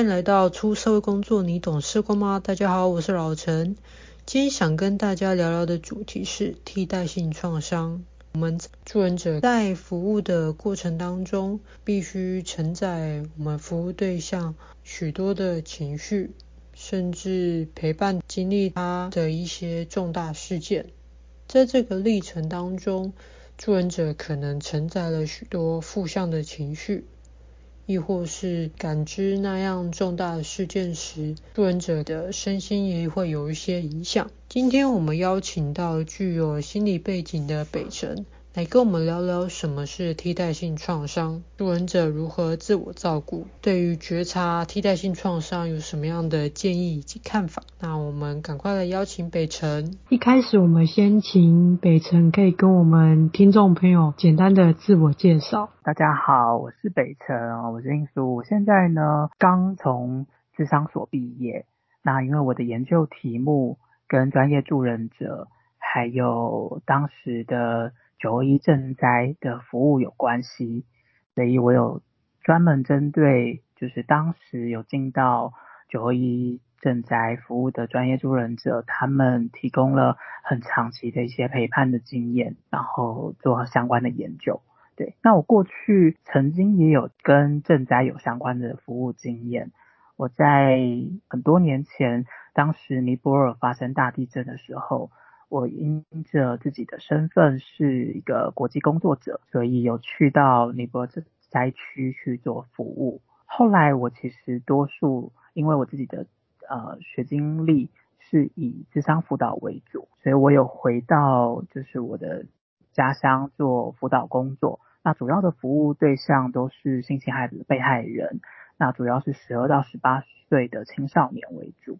欢迎来到出社会工作，你懂社工吗？大家好，我是老陈。今天想跟大家聊聊的主题是替代性创伤。我们助人者在服务的过程当中，必须承载我们服务对象许多的情绪，甚至陪伴经历他的一些重大事件。在这个历程当中，助人者可能承载了许多负向的情绪。亦或是感知那样重大的事件时，助人者的身心也会有一些影响。今天我们邀请到具有心理背景的北辰。来跟我们聊聊什么是替代性创伤，助人者如何自我照顾，对于觉察替代性创伤有什么样的建议以及看法？那我们赶快来邀请北辰。一开始我们先请北辰可以跟我们听众朋友简单的自我介绍。大家好，我是北辰，我是英叔，我现在呢刚从智商所毕业。那因为我的研究题目跟专业助人者，还有当时的。九一赈灾的服务有关系，所以我有专门针对就是当时有进到九一赈灾服务的专业助人者，他们提供了很长期的一些陪伴的经验，然后做相关的研究。对，那我过去曾经也有跟赈灾有相关的服务经验。我在很多年前，当时尼泊尔发生大地震的时候。我因着自己的身份是一个国际工作者，所以有去到尼泊尔灾区去做服务。后来我其实多数因为我自己的呃学经历是以智商辅导为主，所以我有回到就是我的家乡做辅导工作。那主要的服务对象都是性侵害的被害人，那主要是十二到十八岁的青少年为主。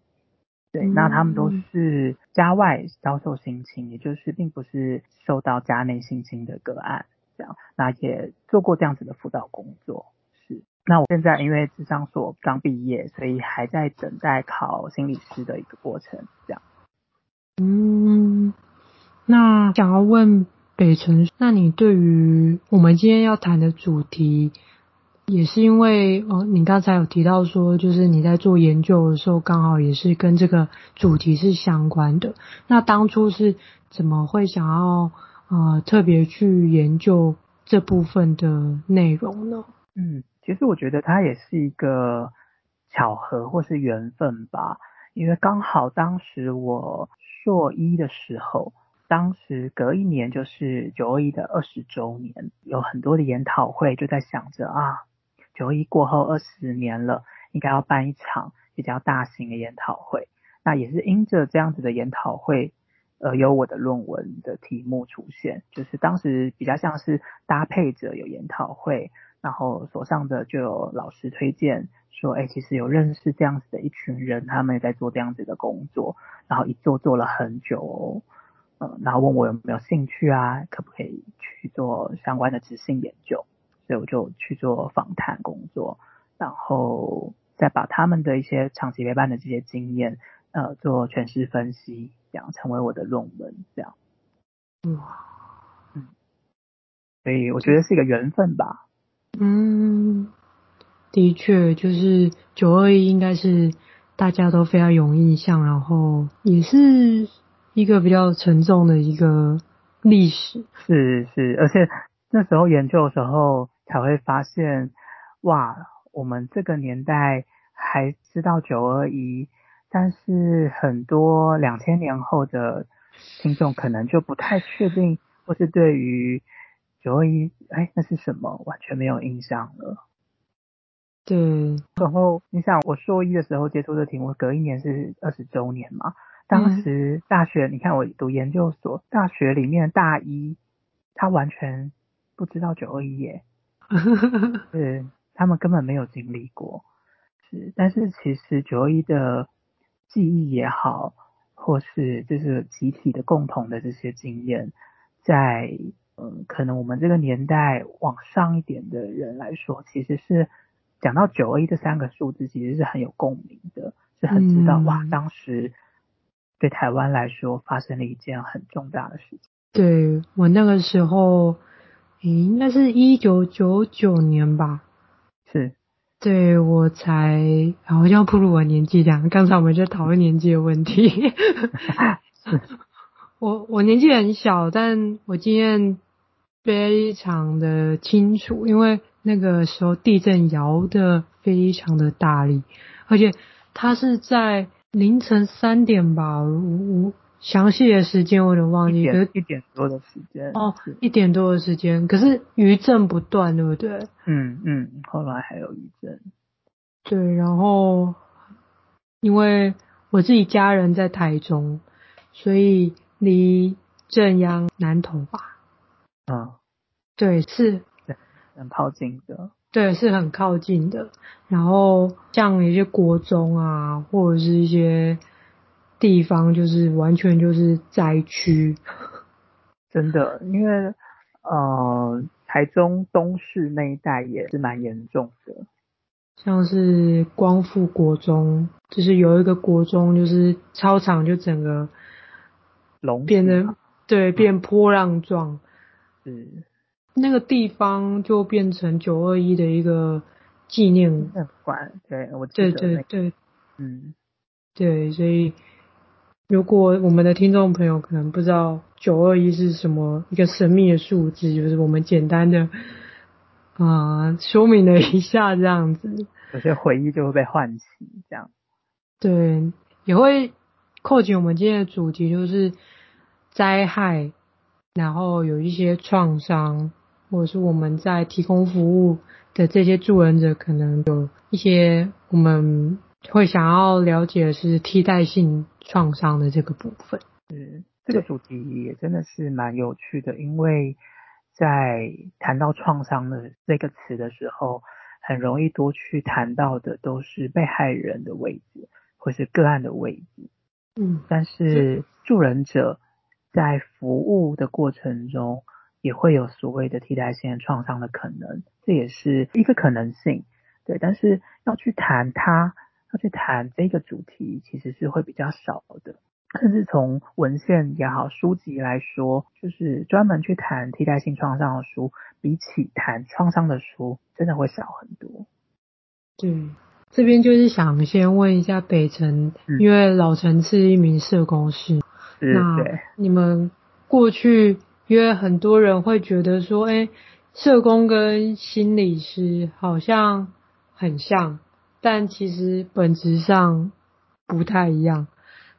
对，那他们都是家外遭受性侵，也就是并不是受到家内性侵的个案，这样。那也做过这样子的辅导工作，是。那我现在因为智商所刚毕业，所以还在等待考心理师的一个过程，这样。嗯，那想要问北辰，那你对于我们今天要谈的主题？也是因为哦，你刚才有提到说，就是你在做研究的时候，刚好也是跟这个主题是相关的。那当初是怎么会想要呃特别去研究这部分的内容呢？嗯，其实我觉得它也是一个巧合或是缘分吧，因为刚好当时我硕一的时候，当时隔一年就是九二一的二十周年，有很多的研讨会，就在想着啊。九一过后二十年了，应该要办一场比较大型的研讨会。那也是因着这样子的研讨会，呃，有我的论文的题目出现，就是当时比较像是搭配着有研讨会，然后所上的就有老师推荐说，哎，其实有认识这样子的一群人，他们也在做这样子的工作，然后一做做了很久，嗯，然后问我有没有兴趣啊，可不可以去做相关的执行研究。所以我就去做访谈工作，然后再把他们的一些长期陪伴的这些经验，呃，做诠释分析，这样成为我的论文，这样。哇，嗯，所以我觉得是一个缘分吧。嗯，的确，就是九二一应该是大家都非常有印象，然后也是一个比较沉重的一个历史。是是，而且那时候研究的时候。才会发现，哇，我们这个年代还知道九二一，但是很多两千年后的听众可能就不太确定，或是对于九二一，哎，那是什么，完全没有印象了。对，然后你想，我硕一的时候接触的题目，隔一年是二十周年嘛，当时大学，嗯、你看我读研究所，大学里面大一，他完全不知道九二一耶。是，他们根本没有经历过，是，但是其实九二一的记忆也好，或是就是集体的共同的这些经验，在嗯，可能我们这个年代往上一点的人来说，其实是讲到九二一这三个数字，其实是很有共鸣的，是很知道、嗯、哇，当时对台湾来说发生了一件很重大的事情。对，我那个时候。诶，应该是一九九九年吧？是，对，我才好像步入我年纪这样。刚才我们就讨论年纪的问题。我我年纪很小，但我经验非常的清楚，因为那个时候地震摇得非常的大力，而且它是在凌晨三点吧，我我详细的时间我有点忘记，一点一点多的时间哦，一点多的时间，可是余震不断，对不对？嗯嗯，后来还有余震。对，然后因为我自己家人在台中，所以。离正央南投吧，嗯，对，是，很靠近的，对，是很靠近的。然后像一些国中啊，或者是一些地方，就是完全就是灾区，真的，因为呃，台中东市那一带也是蛮严重的，像是光复国中，就是有一个国中，就是操场就整个。变得对，变波浪状，嗯，那个地方就变成九二一的一个纪念馆。对，我记得、那个、对对对，嗯，对，所以如果我们的听众朋友可能不知道九二一是什么一个神秘的数字，就是我们简单的啊、呃、说明了一下这样子，有些回忆就会被唤起，这样，对，也会。扣紧我们今天的主题就是灾害，然后有一些创伤，或者是我们在提供服务的这些助人者，可能有一些我们会想要了解的是替代性创伤的这个部分。嗯，这个主题也真的是蛮有趣的，因为在谈到创伤的这个词的时候，很容易多去谈到的都是被害人的位置，或是个案的位置。嗯，但是助人者在服务的过程中，也会有所谓的替代性创伤的可能，这也是一个可能性。对，但是要去谈它，要去谈这个主题，其实是会比较少的。甚至从文献也好，书籍来说，就是专门去谈替代性创伤的书，比起谈创伤的书，真的会少很多。对。这边就是想先问一下北辰，嗯、因为老陈是一名社工师，是那你们过去，因为很多人会觉得说，哎，社工跟心理师好像很像，但其实本质上不太一样。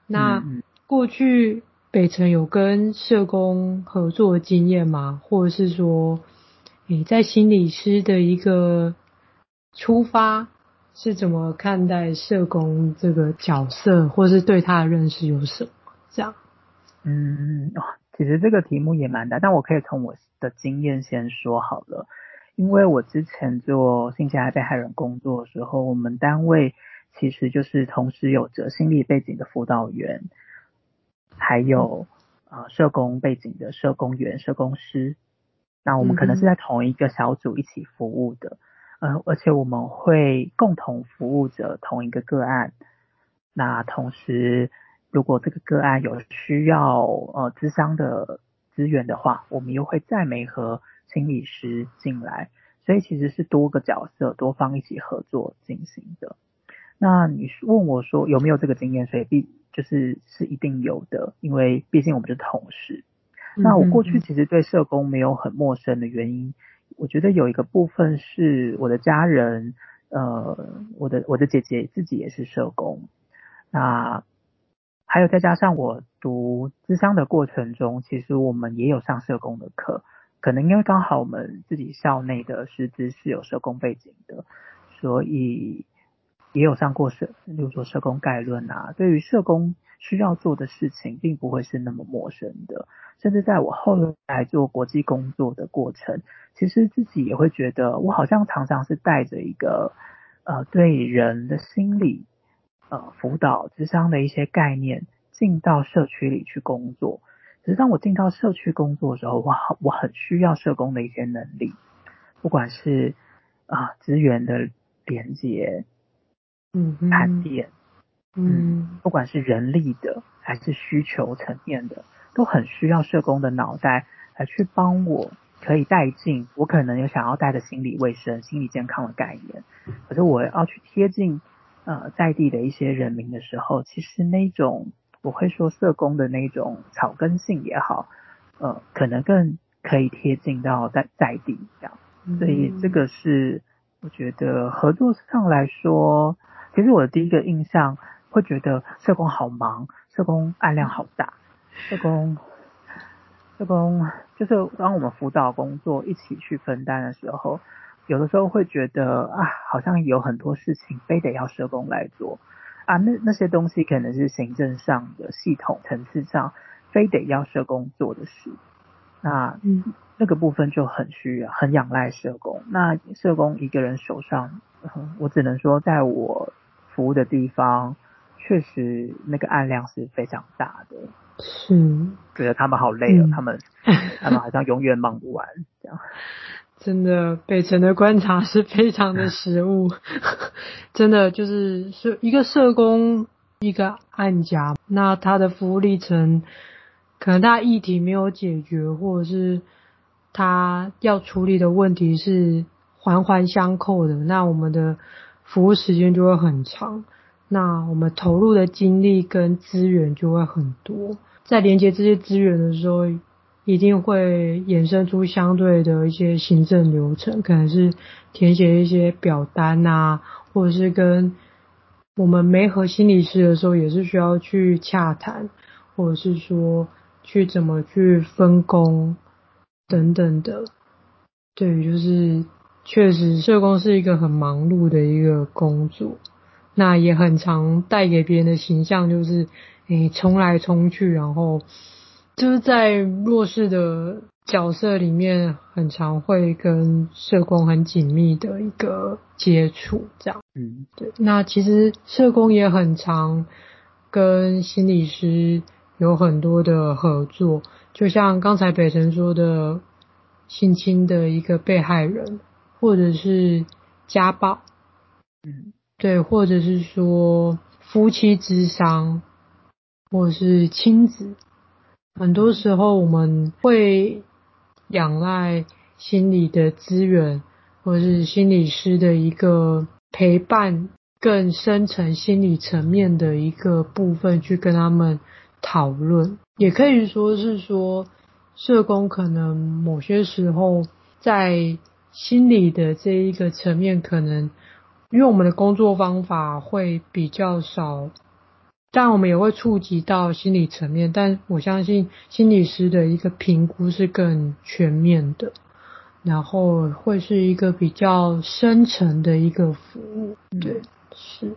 那过去北辰有跟社工合作的经验吗？或者是说，你在心理师的一个出发？是怎么看待社工这个角色，或是对他的认识有什么？这样，嗯，其实这个题目也蛮大，但我可以从我的经验先说好了。因为我之前做性侵害被害人工作的时候，我们单位其实就是同时有着心理背景的辅导员，还有啊、呃、社工背景的社工员、社工师。那我们可能是在同一个小组一起服务的。呃，而且我们会共同服务着同一个个案。那同时，如果这个个案有需要呃咨商的资源的话，我们又会再媒合心理师进来。所以其实是多个角色，多方一起合作进行的。那你问我说有没有这个经验？所以必就是是一定有的，因为毕竟我们是同事。那我过去其实对社工没有很陌生的原因。我觉得有一个部分是我的家人，呃，我的我的姐姐自己也是社工，那还有再加上我读资商的过程中，其实我们也有上社工的课，可能因为刚好我们自己校内的师资是有社工背景的，所以也有上过社，例如说社工概论啊，对于社工需要做的事情，并不会是那么陌生的。甚至在我后来做国际工作的过程，其实自己也会觉得，我好像常常是带着一个呃对人的心理呃辅导、智商的一些概念进到社区里去工作。只是当我进到社区工作的时候，我我很需要社工的一些能力，不管是啊、呃、资源的连接，嗯，盘点，嗯，嗯，不管是人力的还是需求层面的。都很需要社工的脑袋来去帮我可以带进我可能有想要带的心理卫生、心理健康的概念，可是我要去贴近呃在地的一些人民的时候，其实那种我会说社工的那种草根性也好，呃，可能更可以贴近到在在地这样，所以这个是我觉得合作上来说，其实我的第一个印象会觉得社工好忙，社工案量好大，社工。社工就是当我们辅导工作一起去分担的时候，有的时候会觉得啊，好像有很多事情非得要社工来做啊，那那些东西可能是行政上的系统层次上非得要社工做的事，那嗯，那个部分就很需要很仰赖社工。那社工一个人手上，我只能说，在我服务的地方，确实那个案量是非常大的。是，觉得他们好累哦，嗯、他们他们好像永远忙不完这样。真的，北辰的观察是非常的实务，真的就是是一个社工，一个案家，那他的服务历程，可能他议题没有解决，或者是他要处理的问题是环环相扣的，那我们的服务时间就会很长，那我们投入的精力跟资源就会很多。在连接这些资源的时候，一定会衍生出相对的一些行政流程，可能是填写一些表单啊，或者是跟我们没合心理师的时候，也是需要去洽谈，或者是说去怎么去分工等等的。对，就是确实社工是一个很忙碌的一个工作，那也很常带给别人的形象就是。你冲来冲去，然后就是在弱势的角色里面，很常会跟社工很紧密的一个接触，这样。嗯，对。那其实社工也很常跟心理师有很多的合作，就像刚才北辰说的，性侵的一个被害人，或者是家暴，嗯，对，或者是说夫妻之伤。或是亲子，很多时候我们会仰赖心理的资源，或是心理师的一个陪伴，更深层心理层面的一个部分去跟他们讨论。也可以说是说，社工可能某些时候在心理的这一个层面，可能因为我们的工作方法会比较少。但我们也会触及到心理层面，但我相信心理师的一个评估是更全面的，然后会是一个比较深层的一个服务。对，是。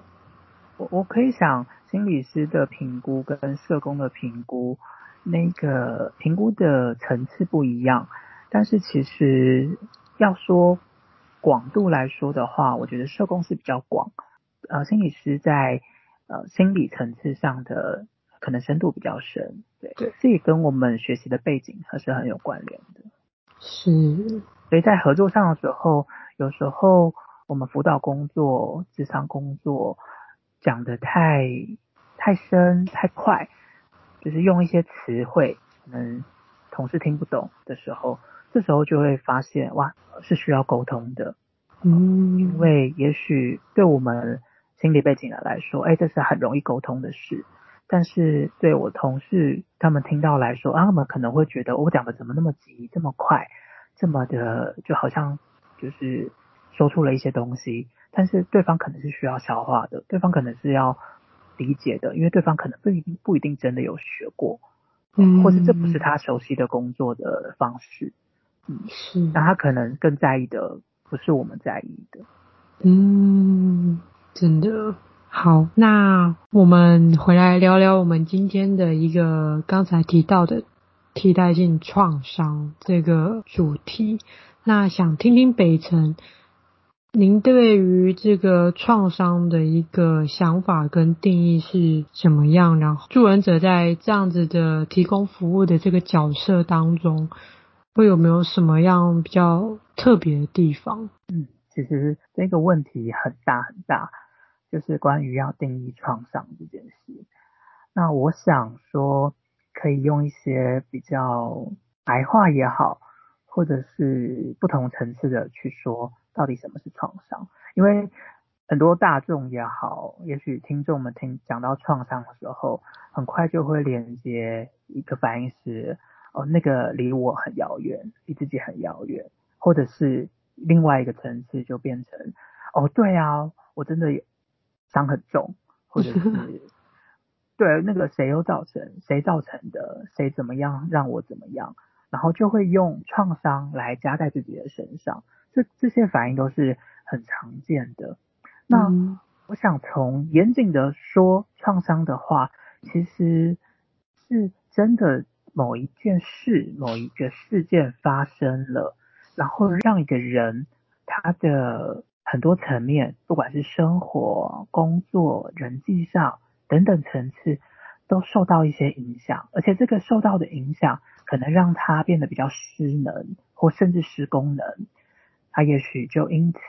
我我可以想，心理师的评估跟社工的评估，那个评估的层次不一样，但是其实要说广度来说的话，我觉得社工是比较广，呃，心理师在。呃，心理层次上的可能深度比较深，对，对，这也跟我们学习的背景还是很有关联的。是，所以在合作上的时候，有时候我们辅导工作、智商工作讲的太太深、太快，就是用一些词汇，可能同事听不懂的时候，这时候就会发现，哇，是需要沟通的。嗯，因为也许对我们。心理背景的来说，哎，这是很容易沟通的事。但是对我同事他们听到来说，啊，他们可能会觉得我讲的怎么那么急，这么快，这么的，就好像就是说出了一些东西。但是对方可能是需要消化的，对方可能是要理解的，因为对方可能不一定不一定真的有学过，嗯，或是这不是他熟悉的工作的方式，嗯，是。那他可能更在意的不是我们在意的，嗯。真的好，那我们回来聊聊我们今天的一个刚才提到的替代性创伤这个主题。那想听听北辰，您对于这个创伤的一个想法跟定义是怎么样？然后助人者在这样子的提供服务的这个角色当中，会有没有什么样比较特别的地方？嗯，其实这个问题很大很大。就是关于要定义创伤这件事，那我想说，可以用一些比较白话也好，或者是不同层次的去说到底什么是创伤，因为很多大众也好，也许听众们听讲到创伤的时候，很快就会连接一个反应是，哦，那个离我很遥远，离自己很遥远，或者是另外一个层次就变成，哦，对啊，我真的有伤很重，或者是，对，那个谁又造成，谁造成的，谁怎么样让我怎么样，然后就会用创伤来加在自己的身上，这这些反应都是很常见的。那我想从严谨的说，创伤的话，其实是真的某一件事、某一个事件发生了，然后让一个人他的很多层面，不管是生活、工作、人际上等等层次，都受到一些影响，而且这个受到的影响，可能让他变得比较失能，或甚至失功能。他也许就因此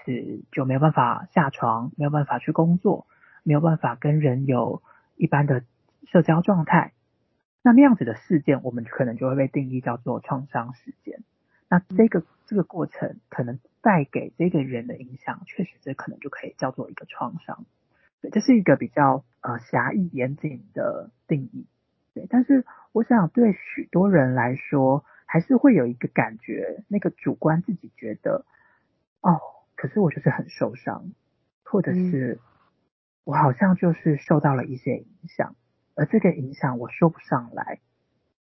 就没有办法下床，没有办法去工作，没有办法跟人有一般的社交状态。那那样子的事件，我们可能就会被定义叫做创伤事件。那这个这个过程可能带给这个人的影响，确实这可能就可以叫做一个创伤。对，这是一个比较呃狭义严谨的定义。对，但是我想对许多人来说，还是会有一个感觉，那个主观自己觉得。哦，可是我就是很受伤，或者是我好像就是受到了一些影响，而这个影响我说不上来，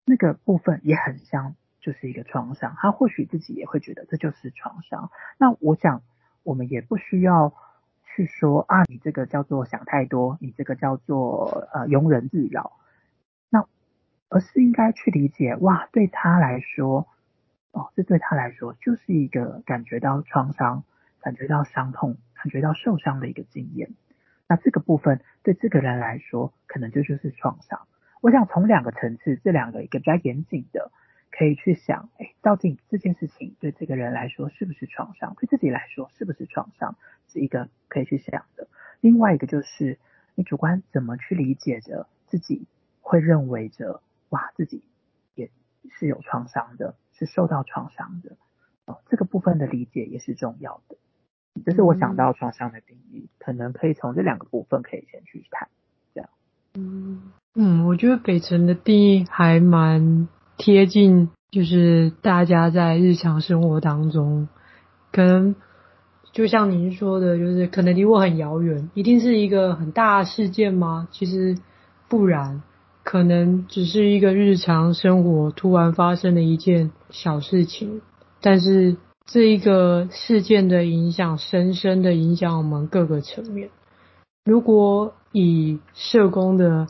那个部分也很像就是一个创伤，他或许自己也会觉得这就是创伤。那我想我们也不需要去说啊，你这个叫做想太多，你这个叫做呃庸人自扰，那而是应该去理解，哇，对他来说。哦，这对他来说就是一个感觉到创伤、感觉到伤痛、感觉到受伤的一个经验。那这个部分对这个人来说，可能就就是创伤。我想从两个层次，这两个一个比较严谨的，可以去想，哎，到底这件事情对这个人来说是不是创伤？对自己来说是不是创伤？是一个可以去想的。另外一个就是你主观怎么去理解着自己，会认为着哇，自己也是有创伤的。是受到创伤的哦，这个部分的理解也是重要的。这是我想到创伤的定义，嗯、可能可以从这两个部分可以先去谈。这样，嗯嗯，我觉得北辰的定义还蛮贴近，就是大家在日常生活当中，可能就像您说的，就是可能离我很遥远，一定是一个很大的事件吗？其实不然。可能只是一个日常生活突然发生的一件小事情，但是这一个事件的影响，深深的影响我们各个层面。如果以社工的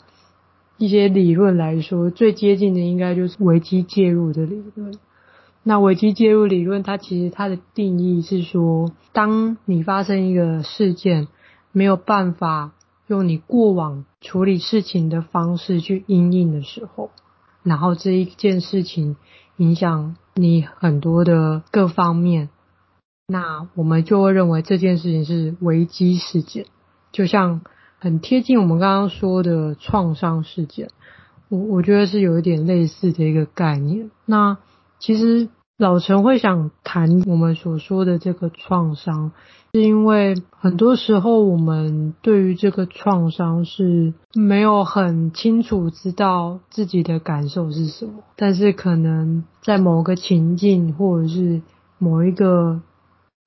一些理论来说，最接近的应该就是危机介入的理论。那危机介入理论，它其实它的定义是说，当你发生一个事件，没有办法。用你过往处理事情的方式去应应的时候，然后这一件事情影响你很多的各方面，那我们就会认为这件事情是危机事件，就像很贴近我们刚刚说的创伤事件，我我觉得是有一点类似的一个概念。那其实。老陈会想谈我们所说的这个创伤，是因为很多时候我们对于这个创伤是没有很清楚知道自己的感受是什么，但是可能在某个情境或者是某一个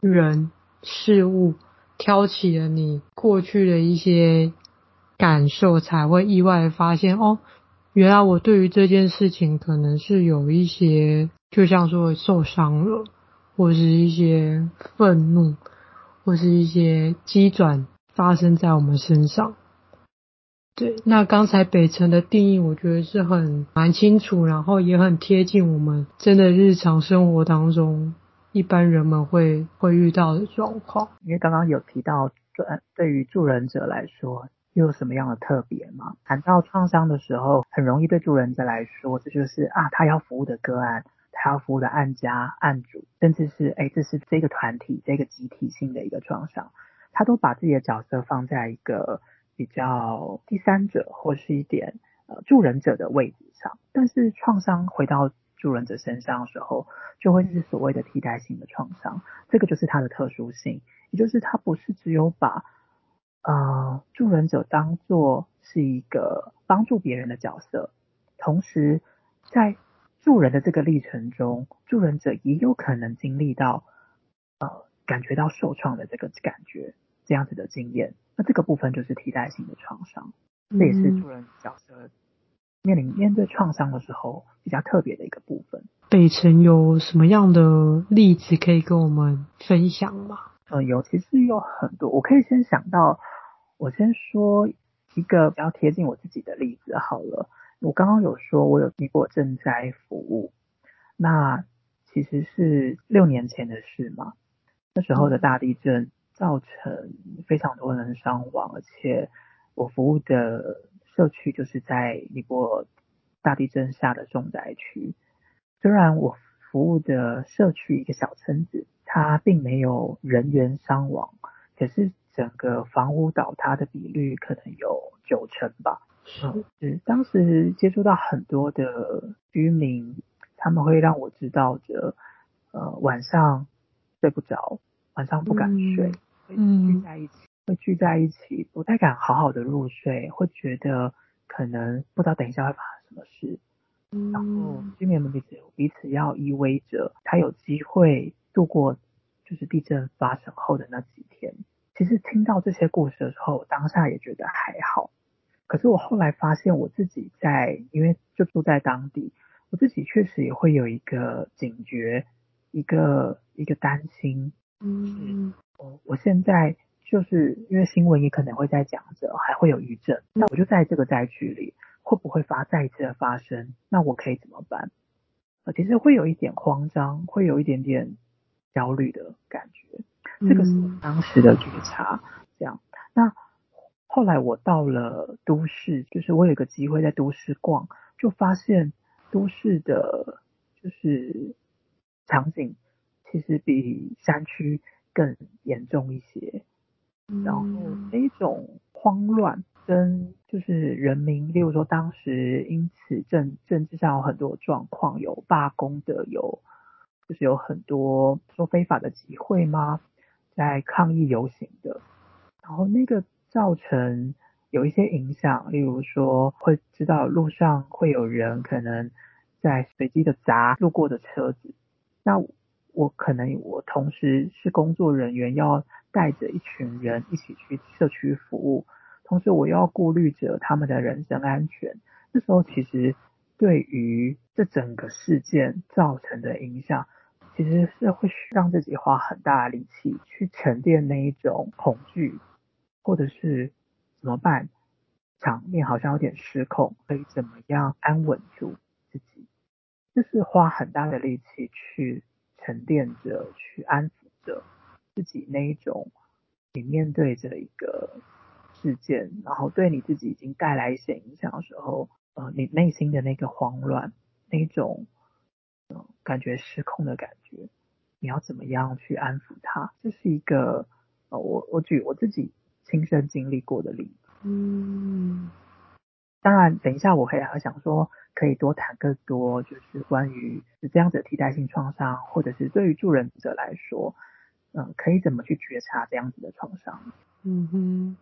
人事物挑起了你过去的一些感受，才会意外发现哦，原来我对于这件事情可能是有一些。就像说受伤了，或是一些愤怒，或是一些机转发生在我们身上。对，那刚才北辰的定义，我觉得是很蛮清楚，然后也很贴近我们真的日常生活当中一般人们会会遇到的状况。因为刚刚有提到，对对于助人者来说，又有什么样的特别吗？谈到创伤的时候，很容易对助人者来说，这就是啊，他要服务的个案。他要服务的案家、案主，甚至是哎，这是这个团体、这个集体性的一个创伤，他都把自己的角色放在一个比较第三者或是一点呃助人者的位置上。但是创伤回到助人者身上的时候，就会是所谓的替代性的创伤。这个就是它的特殊性，也就是它不是只有把呃助人者当做是一个帮助别人的角色，同时在助人的这个历程中，助人者也有可能经历到呃感觉到受创的这个感觉，这样子的经验。那这个部分就是替代性的创伤，这也是助人角色面临面对创伤的时候比较特别的一个部分。北辰有什么样的例子可以跟我们分享吗？呃，有，其实有很多，我可以先想到，我先说一个比较贴近我自己的例子好了。我刚刚有说我有提过赈灾服务，那其实是六年前的事嘛，那时候的大地震造成非常多人伤亡，而且我服务的社区就是在尼泊尔大地震下的重灾区。虽然我服务的社区一个小村子，它并没有人员伤亡，可是整个房屋倒塌的比率可能有九成吧。嗯，是当时接触到很多的居民，他们会让我知道着，呃，晚上睡不着，晚上不敢睡，嗯，会聚在一起，会聚在一起，不太敢好好的入睡，会觉得可能不知道等一下会发生什么事，嗯，然后居民们彼此彼此要依偎着，才有机会度过就是地震发生后的那几天。其实听到这些故事的时候，当下也觉得还好。可是我后来发现，我自己在，因为就住在当地，我自己确实也会有一个警觉，一个一个担心。嗯，我我现在就是因为新闻也可能会在讲着，还会有余震，那我就在这个灾区里，会不会发再一次的发生？那我可以怎么办？呃，其实会有一点慌张，会有一点点焦虑的感觉。这个是当时的觉察，这样。那。后来我到了都市，就是我有个机会在都市逛，就发现都市的，就是场景其实比山区更严重一些。然后那一种慌乱跟就是人民，例如说当时因此政政治上有很多状况，有罢工的，有就是有很多说非法的集会吗？在抗议游行的，然后那个。造成有一些影响，例如说会知道路上会有人可能在随机的砸路过的车子，那我可能我同时是工作人员，要带着一群人一起去社区服务，同时我又要顾虑着他们的人身安全。这时候其实对于这整个事件造成的影响，其实是会让自己花很大的力气去沉淀那一种恐惧。或者是怎么办？场面好像有点失控，可以怎么样安稳住自己？就是花很大的力气去沉淀着，去安抚着自己那一种，你面对着一个事件，然后对你自己已经带来一些影响的时候，呃，你内心的那个慌乱，那种，呃，感觉失控的感觉，你要怎么样去安抚它？这是一个，呃，我我举我自己。亲身经历过的例子，嗯，当然，等一下我还想说，可以多谈更多，就是关于这样子的替代性创伤，或者是对于助人者来说，嗯，可以怎么去觉察这样子的创伤？嗯哼，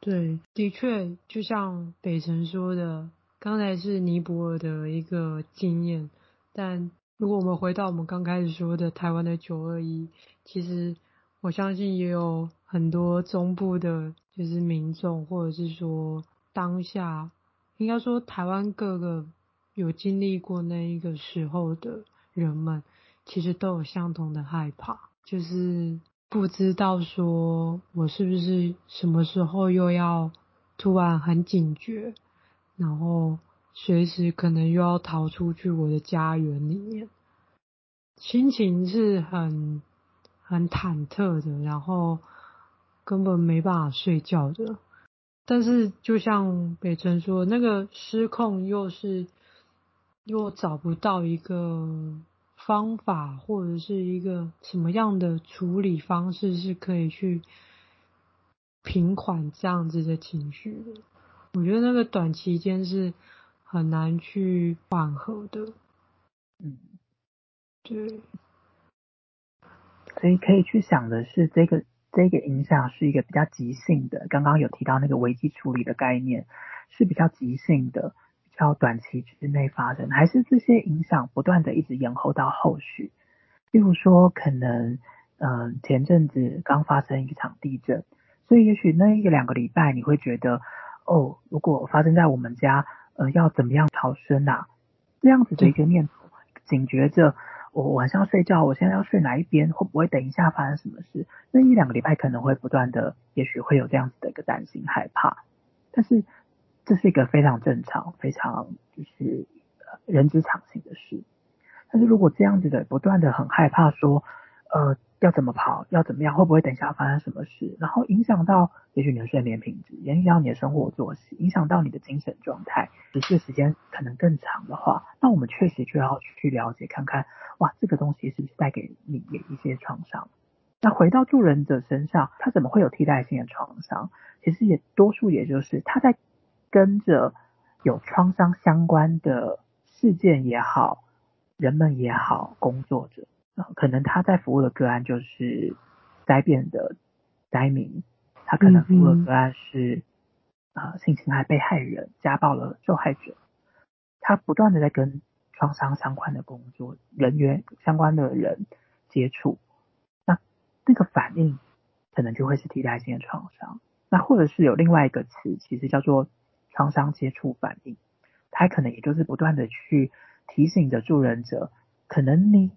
对，的确，就像北辰说的，刚才是尼泊尔的一个经验，但如果我们回到我们刚开始说的台湾的九二一，其实。我相信也有很多中部的，就是民众，或者是说当下，应该说台湾各个有经历过那一个时候的人们，其实都有相同的害怕，就是不知道说我是不是什么时候又要突然很警觉，然后随时可能又要逃出去我的家园里面，心情是很。很忐忑的，然后根本没办法睡觉的。但是就像北辰说，那个失控又是又找不到一个方法，或者是一个什么样的处理方式是可以去平缓这样子的情绪的。我觉得那个短期间是很难去缓和的。嗯，对。所以可以去想的是，这个这个影响是一个比较急性的。刚刚有提到那个危机处理的概念，是比较急性的，比较短期之内发生，还是这些影响不断的一直延后到后续？例如说，可能嗯、前阵子刚发生一场地震，所以也许那一两个礼拜你会觉得，哦，如果发生在我们家，呃，要怎么样逃生啊？这样子的一个念头，警觉着。我晚上要睡觉，我现在要睡哪一边？会不会等一下发生什么事？那一两个礼拜可能会不断的，也许会有这样子的一个担心害怕。但是这是一个非常正常、非常就是人之常情的事。但是如果这样子的不断的很害怕说，呃，要怎么跑，要怎么样，会不会等一下发生什么事？然后影响到也许你的睡眠品质，影响到你的生活作息，影响到你的精神状态，持续时间可能更长的话，那我们确实就要去了解看看，哇，这个东西是不是带给你的一些创伤？那回到助人者身上，他怎么会有替代性的创伤？其实也多数也就是他在跟着有创伤相关的事件也好，人们也好，工作者。可能他在服务的个案就是灾变的灾民，他可能服务的个案是啊、嗯呃、性侵害被害人、家暴的受害者，他不断的在跟创伤相关的工作人员、相关的人接触，那那个反应可能就会是替代性的创伤，那或者是有另外一个词，其实叫做创伤接触反应，他可能也就是不断的去提醒着助人者，可能你。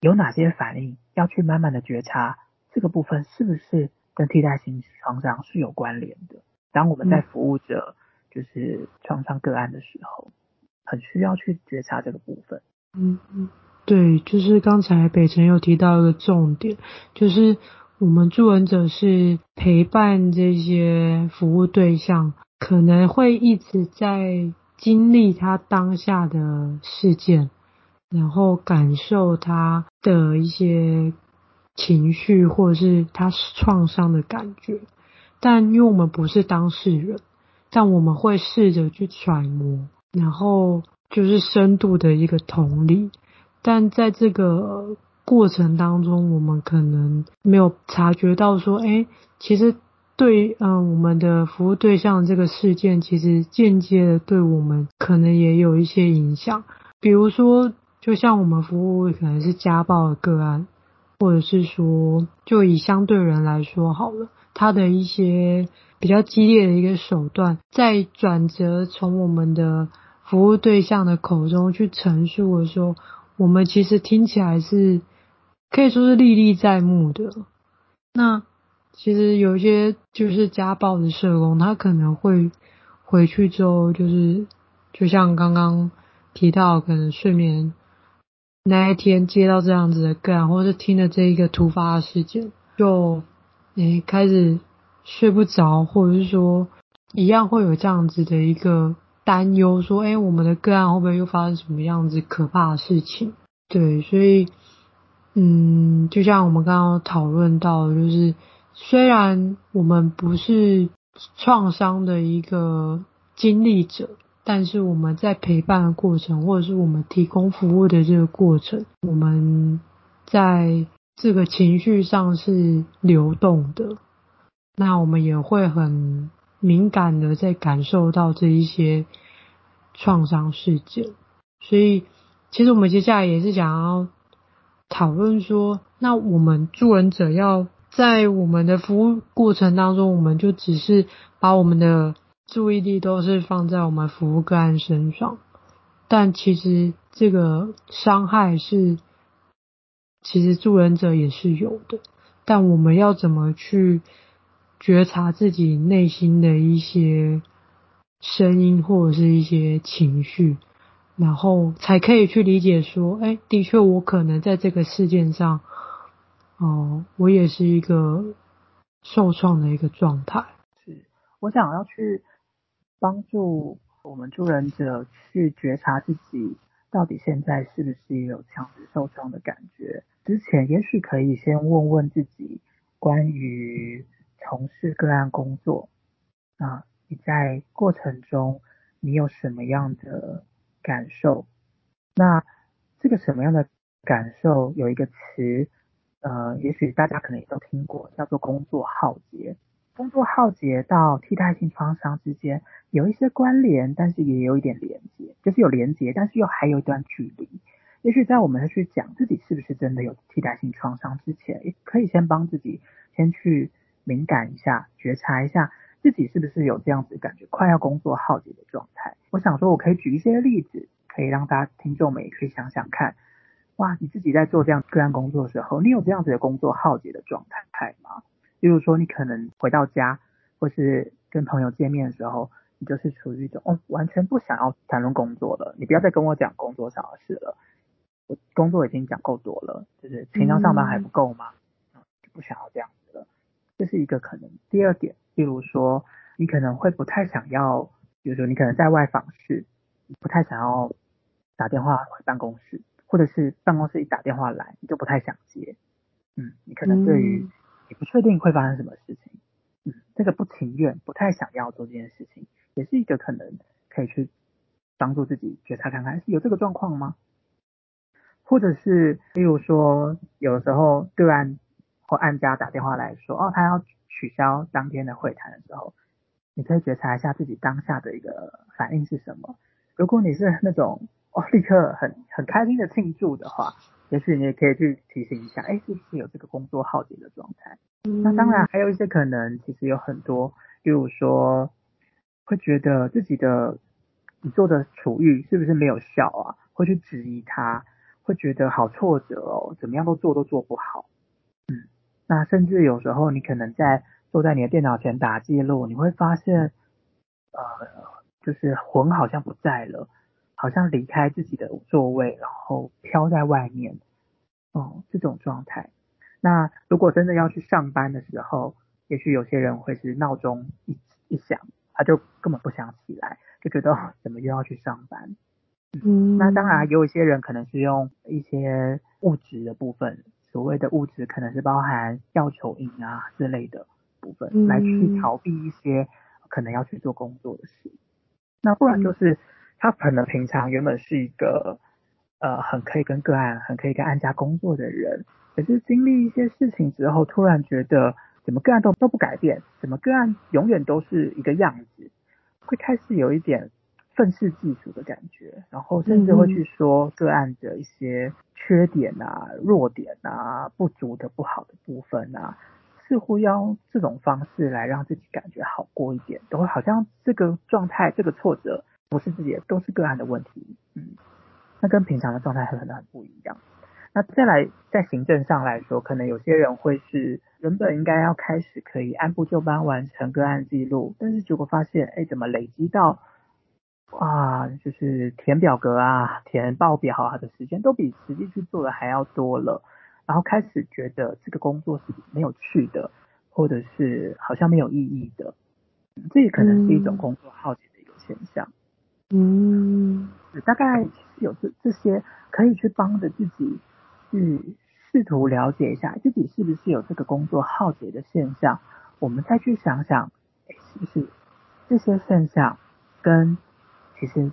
有哪些反应要去慢慢的觉察，这个部分是不是跟替代性创伤是有关联的？当我们在服务着就是创伤个案的时候，很需要去觉察这个部分。嗯嗯，对，就是刚才北辰有提到一个重点，就是我们助人者是陪伴这些服务对象，可能会一直在经历他当下的事件。然后感受他的一些情绪，或者是他创伤的感觉，但因为我们不是当事人，但我们会试着去揣摩，然后就是深度的一个同理。但在这个过程当中，我们可能没有察觉到说，哎，其实对，嗯，我们的服务对象这个事件，其实间接的对我们可能也有一些影响，比如说。就像我们服务可能是家暴的个案，或者是说，就以相对人来说好了，他的一些比较激烈的一个手段，在转折从我们的服务对象的口中去陈述的时候，我们其实听起来是可以说是历历在目的。那其实有一些就是家暴的社工，他可能会回去之后，就是就像刚刚提到，可能睡眠。那一天接到这样子的个案，或者是听了这一个突发的事件，就诶、开始睡不着，或者是说一样会有这样子的一个担忧，说诶、我们的个案会不会又发生什么样子可怕的事情？对，所以嗯，就像我们刚刚讨论到的，就是虽然我们不是创伤的一个经历者。但是我们在陪伴的过程，或者是我们提供服务的这个过程，我们在这个情绪上是流动的，那我们也会很敏感的在感受到这一些创伤事件。所以，其实我们接下来也是想要讨论说，那我们助人者要在我们的服务过程当中，我们就只是把我们的。注意力都是放在我们服务个案身上，但其实这个伤害是，其实助人者也是有的，但我们要怎么去觉察自己内心的一些声音或者是一些情绪，然后才可以去理解说，哎，的确我可能在这个事件上，哦，我也是一个受创的一个状态。是，我想要去。帮助我们助人者去觉察自己到底现在是不是有强制受创的感觉。之前也许可以先问问自己，关于从事个案工作啊，你在过程中你有什么样的感受？那这个什么样的感受？有一个词，呃，也许大家可能也都听过，叫做工作浩劫。工作浩劫到替代性创伤之间有一些关联，但是也有一点连接，就是有连接，但是又还有一段距离。也许在我们去讲自己是不是真的有替代性创伤之前，也可以先帮自己先去敏感一下，觉察一下自己是不是有这样子感觉，快要工作耗竭的状态。我想说，我可以举一些例子，可以让大家听众们也可以想想看，哇，你自己在做这样个案工作的时候，你有这样子的工作耗竭的状态吗？例如说，你可能回到家，或是跟朋友见面的时候，你就是处于一种哦，完全不想要谈论工作了，你不要再跟我讲工作上的事了。我工作已经讲够多了，就是平常上班还不够吗？嗯，不想要这样子了，这是一个可能。第二点，例如说，你可能会不太想要，比如说你可能在外访视，不太想要打电话回办公室，或者是办公室一打电话来，你就不太想接。嗯，你可能对于你不确定会发生什么事情，嗯，这个不情愿、不太想要做这件事情，也是一个可能可以去帮助自己觉察看看，是有这个状况吗？或者是，例如说，有时候对岸或案家打电话来说，哦，他要取消当天的会谈的时候，你可以觉察一下自己当下的一个反应是什么。如果你是那种哦，立刻很很开心的庆祝的话，也许你也可以去提醒一下，哎，是不是有这个工作耗竭的状态？嗯。那当然还有一些可能，其实有很多，例如说，会觉得自己的你做的处遇是不是没有效啊？会去质疑他。会觉得好挫折哦，怎么样都做都做不好，嗯，那甚至有时候你可能在坐在你的电脑前打记录，你会发现，呃，就是魂好像不在了，好像离开自己的座位，然后飘在外面，哦、嗯，这种状态。那如果真的要去上班的时候，也许有些人会是闹钟一一响，他就根本不想起来，就觉得怎么又要去上班。嗯，那当然有一些人可能是用一些物质的部分，所谓的物质可能是包含药酒瘾啊之类的部分，嗯，来去逃避一些可能要去做工作的事。那不然就是他可能平常原本是一个呃很可以跟个案、很可以跟案家工作的人，可是经历一些事情之后，突然觉得怎么个案都都不改变，怎么个案永远都是一个样子，会开始有一点。愤世嫉俗的感觉，然后甚至会去说个案的一些缺点啊、弱点啊、不足的不好的部分啊，似乎要用这种方式来让自己感觉好过一点，都会好像这个状态、这个挫折不是自己的，都是个案的问题。嗯，那跟平常的状态可能很不一样。那再来在行政上来说，可能有些人会是原本应该要开始可以按部就班完成个案记录，但是结果发现，哎，怎么累积到？哇，就是填表格啊、填报表啊的时间都比实际去做的还要多了，然后开始觉得这个工作是没有趣的，或者是好像没有意义的，这也可能是一种工作耗竭的一个现象。嗯，嗯。大概有这这些可以去帮着自己去试图了解一下自己是不是有这个工作耗竭的现象，我们再去想想，诶，是不是这些现象跟其实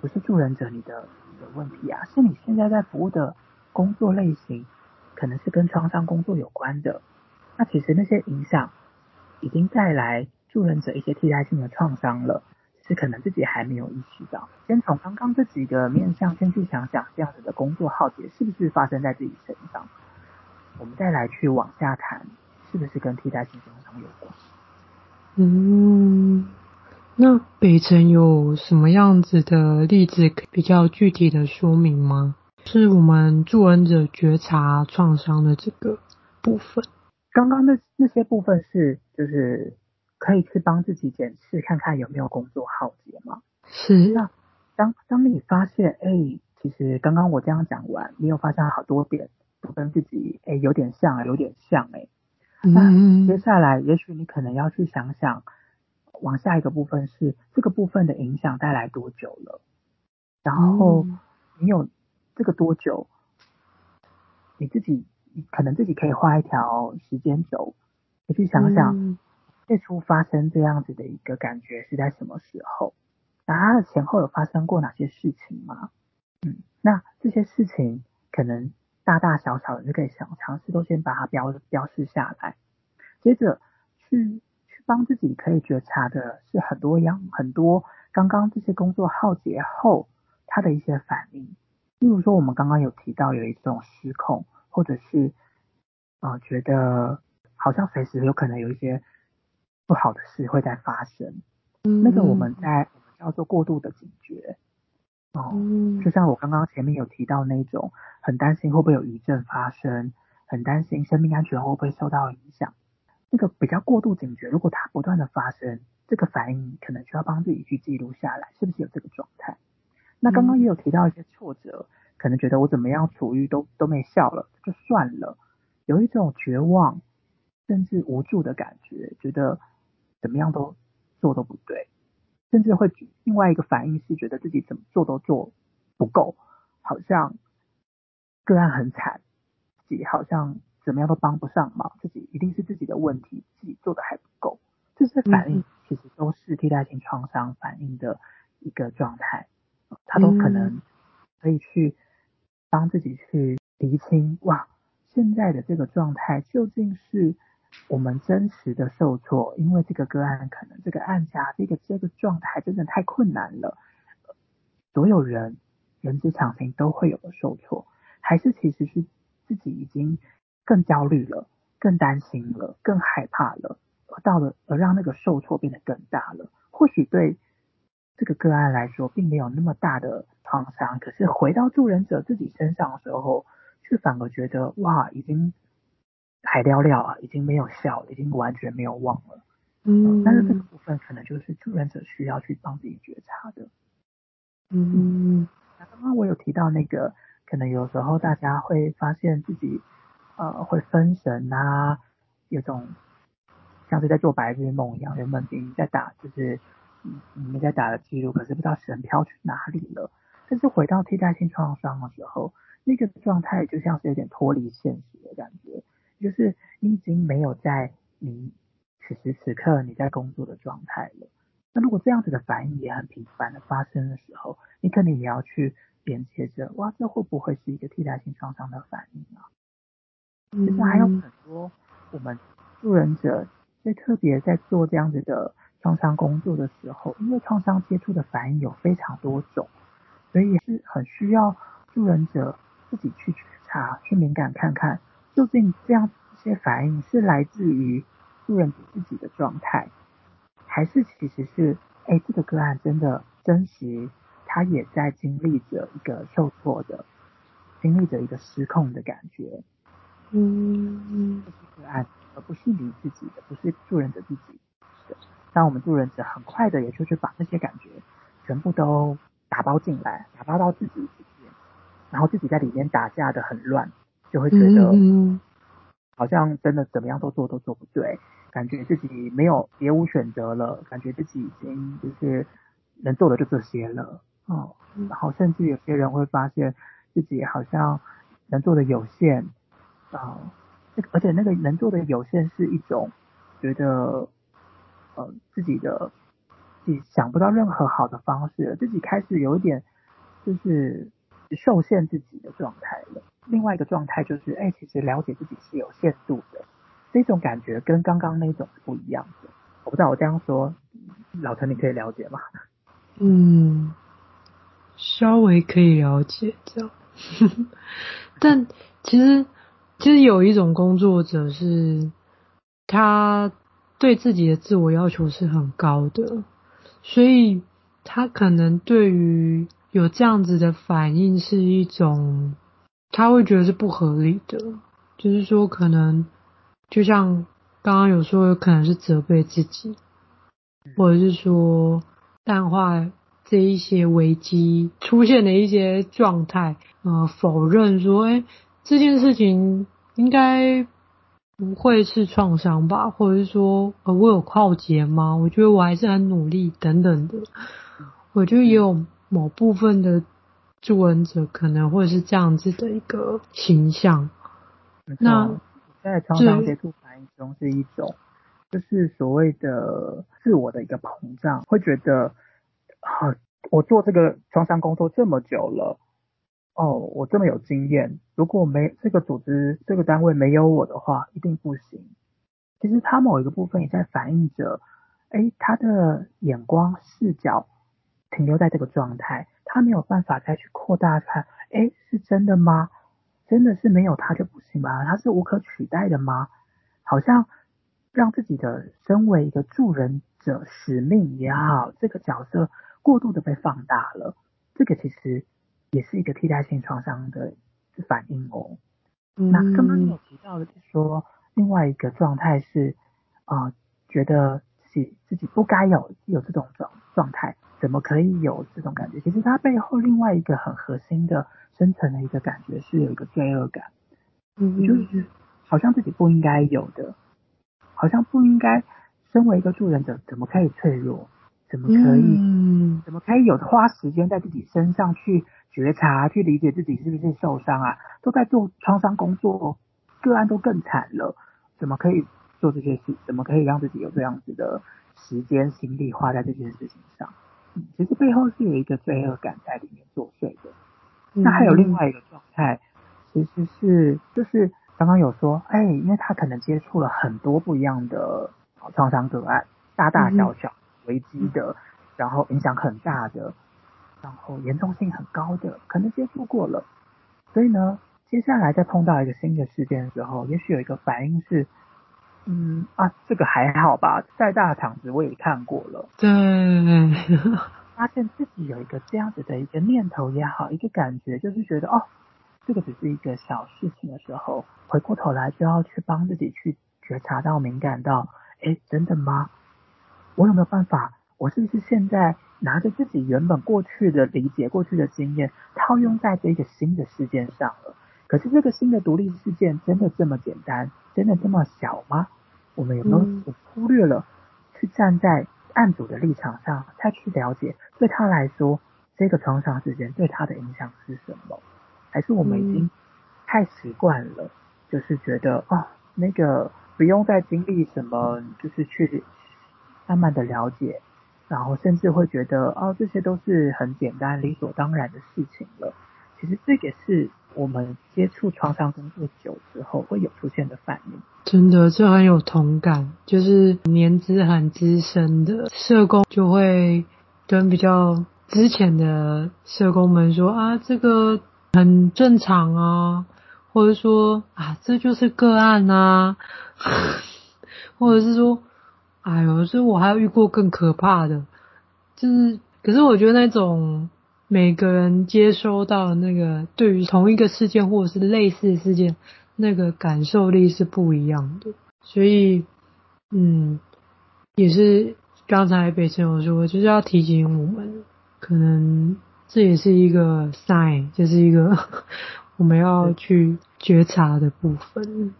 不是助人者你的你的问题啊，是你现在在服务的工作类型，可能是跟创伤工作有关的。那其实那些影响已经带来助人者一些替代性的创伤了，是可能自己还没有意识到。先从刚刚这几个面向先去想想，这样子的工作耗竭是不是发生在自己身上？我们再来去往下谈，是不是跟替代性创伤有关？嗯。那北辰有什么样子的例子比较具体的说明吗？是我们助人者觉察创伤的这个部分。刚刚那那些部分是就是可以去帮自己检视看看有没有工作耗竭吗？是。那当当你发现，哎，其实刚刚我这样讲完，你有发现好多点都跟自己哎有点像，有点像哎。那接下来也许你可能要去想想。往下一个部分是这个部分的影响带来多久了？然后你有这个多久？你自己可能自己可以画一条时间轴，你去想想最初发生这样子的一个感觉是在什么时候？那它的前后有发生过哪些事情吗？嗯，那这些事情可能大大小小的就可以想尝试都先把它标标示下来，接着去去帮自己可以觉察的是很多样很多刚刚这些工作耗竭后他的一些反应，例如说我们刚刚有提到有一种失控，或者是啊、呃、觉得好像随时有可能有一些不好的事会在发生，嗯，那个我们在我们叫做过度的警觉。哦，就像我刚刚前面有提到那种很担心会不会有余震发生，很担心生命安全会不会受到影响，那个比较过度警觉，如果它不断的发生，这个反应可能需要帮自己去记录下来，是不是有这个状态？那刚刚也有提到一些挫折，可能觉得我怎么样处遇都都没效了，就算了，有一种绝望甚至无助的感觉，觉得怎么样都做都不对。甚至会另外一个反应是觉得自己怎么做都做不够，好像个案很惨，自己好像怎么样都帮不上忙，自己一定是自己的问题，自己做的还不够。这些反应其实都是替代性创伤反应的一个状态，他都可能可以去帮自己去厘清，哇，现在的这个状态究竟是。我们真实的受挫，因为这个个案可能这个案家这个这个状态真的太困难了，所有人人之常情都会有的受挫，还是其实是自己已经更焦虑了，更担心了，更害怕了，而到了而让那个受挫变得更大了。或许对这个个案来说并没有那么大的创伤，可是回到助人者自己身上的时候，却反而觉得哇，已经。还聊聊啊，已经没有效了，已经完全没有忘了。嗯，但是这个部分可能就是助人者需要去帮自己觉察的。嗯，那刚刚我有提到那个，可能有时候大家会发现自己呃会分神啊，有种像是在做白日梦一样，原本你在打就是嗯你们在打的记录，可是不知道神飘去哪里了。但是回到替代性创伤的时候，那个状态就像是有点脱离现实的感觉。就是你已经没有在你此时此刻你在工作的状态了。那如果这样子的反应也很频繁的发生的时候，你可能也要去连接着，哇，这会不会是一个替代性创伤的反应啊？其实还有很多我们助人者在特别在做这样子的创伤工作的时候，因为创伤接触的反应有非常多种，所以也是很需要助人者自己去觉察、去敏感看看。究竟这样一些反应是来自于助人自己的状态，还是其实是哎这个个案真的真实，他也在经历着一个受挫的，经历着一个失控的感觉。嗯，这是个案，而不是你自己的，不是助人者自己的。当我们助人者很快的，也就是把那些感觉全部都打包进来，打包到自己里面，然后自己在里面打架的很乱。就会觉得，好像真的怎么样都做都做不对，感觉自己没有别无选择了，感觉自己已经就是能做的就这些了，哦，然后甚至有些人会发现自己好像能做的有限，啊，而且那个能做的有限是一种觉得，呃，自己的自己想不到任何好的方式，自己开始有一点就是受限自己的状态了。另外一个状态就是，哎，其实了解自己是有限度的，这种感觉跟刚刚那种不一样的。我不知道我这样说，老陈你可以了解吗？嗯，稍微可以了解这样。但其实，其实有一种工作者是，他对自己的自我要求是很高的，所以他可能对于有这样子的反应是一种。他会觉得是不合理的，就是说，可能就像刚刚有说，有可能是责备自己，或者是说淡化这一些危机出现的一些状态，呃，否认说，哎，这件事情应该不会是创伤吧，或者是说，呃，我有耗竭吗？我觉得我还是很努力，等等的，我就有某部分的。助人者可能会是这样子的一个形象。那在创伤接触反应中是一种，就是所谓的自我的一个膨胀，会觉得啊，我做这个创伤工作这么久了，哦，我这么有经验，如果没这个组织、这个单位没有我的话，一定不行。其实他某一个部分也在反映着，哎，他的眼光视角停留在这个状态，他没有办法再去扩大看，哎，是真的吗？真的是没有他就不行吗？他是无可取代的吗？好像让自己的身为一个助人者使命也好，这个角色过度的被放大了，这个其实。也是一个替代性创伤的反应哦。嗯、那刚刚你有提到的是说，另外一个状态是啊、呃，觉得自己自己不该有有这种状状态，怎么可以有这种感觉？其实它背后另外一个很核心的深层的一个感觉是有一个罪恶感，嗯，就是好像自己不应该有的，好像不应该身为一个助人者，怎么可以脆弱？怎么可以？嗯、怎么可以有花时间在自己身上去？觉察，去理解自己是不是受伤啊，都在做创伤工作，个案都更惨了，怎么可以做这些事？怎么可以让自己有这样子的时间心力花在这件事情上？嗯，其实背后是有一个罪恶感在里面作祟的。嗯、那还有另外一个状态，其实是就是刚刚有说，哎，因为他可能接触了很多不一样的创伤个案，大大小小危机的，嗯、然后影响很大的。然后严重性很高的，可能接触过了，所以呢，接下来再碰到一个新的事件的时候，也许有一个反应是，嗯啊，这个还好吧，再大的场子我也看过了，对，发现自己有一个这样子的一个念头也好，一个感觉就是觉得哦，这个只是一个小事情的时候，回过头来就要去帮自己去觉察到、敏感到，哎，真的吗？我有没有办法？我是不是现在？拿着自己原本过去的理解、过去的经验，套用在这个新的事件上了。可是这个新的独立事件真的这么简单？真的这么小吗？我们有没有忽略了去站在案主的立场上，再去了解对他来说这个创伤事件对他的影响是什么？还是我们已经太习惯了，就是觉得哦，那个不用再经历什么，就是去慢慢的了解。然后甚至会觉得，哦，这些都是很简单、理所当然的事情了。其实这个是我们接触创伤工作久之后会有出现的反应。真的，这很有同感。就是年资很资深的社工就会跟比较之前的社工们说啊，这个很正常啊，或者说啊，这就是个案啊，或者是说。哎呦，所以我还有遇过更可怕的，就是，可是我觉得那种每个人接收到那个对于同一个事件或者是类似的事件，那个感受力是不一样的，所以，嗯，也是刚才北辰有说，就是要提醒我们，可能这也是一个 sign，就是一个 我们要去觉察的部分，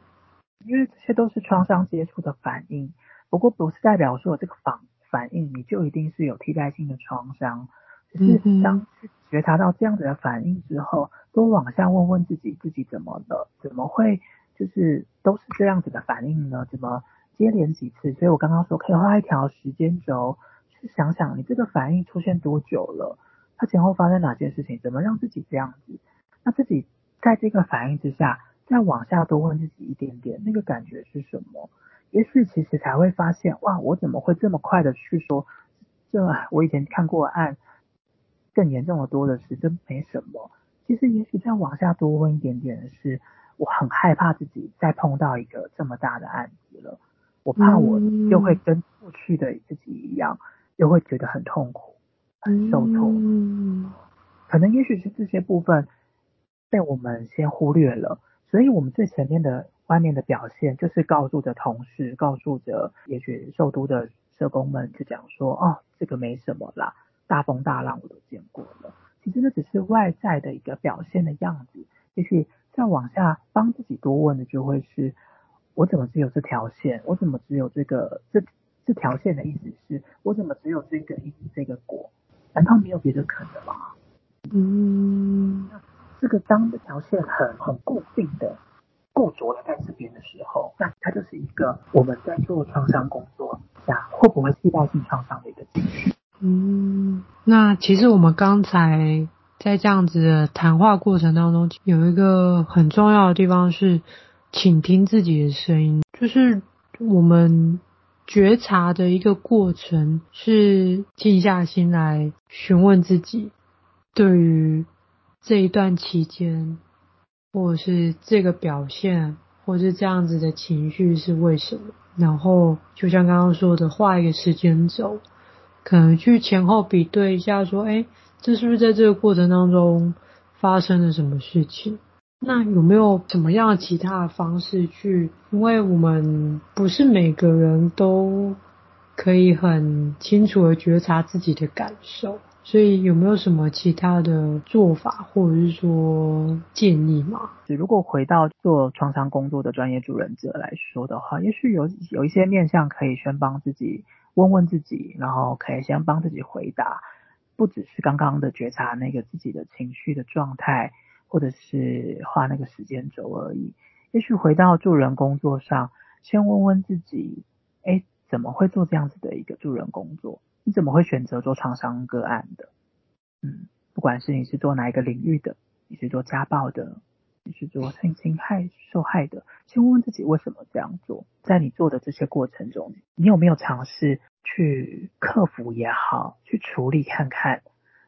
因为这些都是创伤接触的反应。不过不是代表说这个反反应你就一定是有替代性的创伤，只是当觉察到这样子的反应之后，多往下问问自己，自己怎么了？怎么会就是都是这样子的反应呢？怎么接连几次？所以我刚刚说可以画一条时间轴，去想想你这个反应出现多久了，它前后发生哪件事情？怎么让自己这样子？那自己在这个反应之下，再往下多问自己一点点，那个感觉是什么？也许其实才会发现，哇，我怎么会这么快的去说，这我以前看过案，更严重的多的是，这没什么。其实也许再往下多问一点点的是，我很害怕自己再碰到一个这么大的案子了，我怕我又会跟过去的自己一样，又会觉得很痛苦、很受挫。可能也许是这些部分被我们先忽略了，所以我们最前面的。外面的表现就是告诉着同事，告诉着也许受督的社工们，就讲说，哦，这个没什么啦，大风大浪我都见过了。其实那只是外在的一个表现的样子。也许再往下帮自己多问的，就会是，我怎么只有这条线？我怎么只有这个这这条线的意思是，我怎么只有这个因这个果？难道没有别的可能吗？嗯，这个当这条线很很固定的。固着了在这边的时候，那它就是一个我们在做创伤工作下会不会替代性创伤的一个情绪。嗯，那其实我们刚才在这样子的谈话过程当中，有一个很重要的地方是倾听自己的声音，就是我们觉察的一个过程，是静下心来询问自己，对于这一段期间，或者是这个表现，或者是这样子的情绪是为什么？然后就像刚刚说的，画一个时间轴，可能去前后比对一下，说，哎，这是不是在这个过程当中发生了什么事情？那有没有什么样的其他的方式去？因为我们不是每个人都可以很清楚的觉察自己的感受。所以有没有什么其他的做法，或者是说建议吗？如果回到做创伤工作的专业助人者来说的话，也许有有一些面向可以先帮自己问问自己，然后可以先帮自己回答，不只是刚刚的觉察那个自己的情绪的状态，或者是画那个时间轴而已。也许回到助人工作上，先问问自己，哎，怎么会做这样子的一个助人工作？你怎么会选择做创伤个案的？嗯，不管是你是做哪一个领域的，你是做家暴的，你是做性侵害受害的，先问问自己为什么这样做。在你做的这些过程中，你有没有尝试去克服也好，去处理看看？